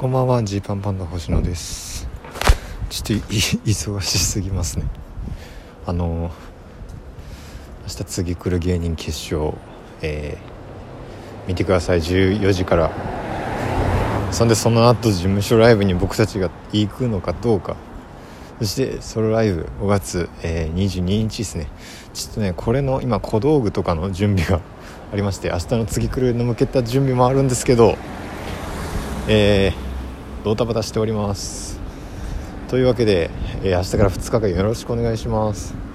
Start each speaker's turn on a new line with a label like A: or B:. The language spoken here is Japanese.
A: こんばんはジーパンパンダ星野です。ちょっと忙しすぎますね。あの明日次来る芸人決勝えー、見てください。14時から。そんでその後事務所ライブに僕たちが行くのかどうか。そしてソロライブ5月、えー、22日ですね。ちょっとねこれの今小道具とかの準備が ありまして明日の次来るの向けた準備もあるんですけどえードタバタしております。というわけで、えー、明日から2日間よろしくお願いします。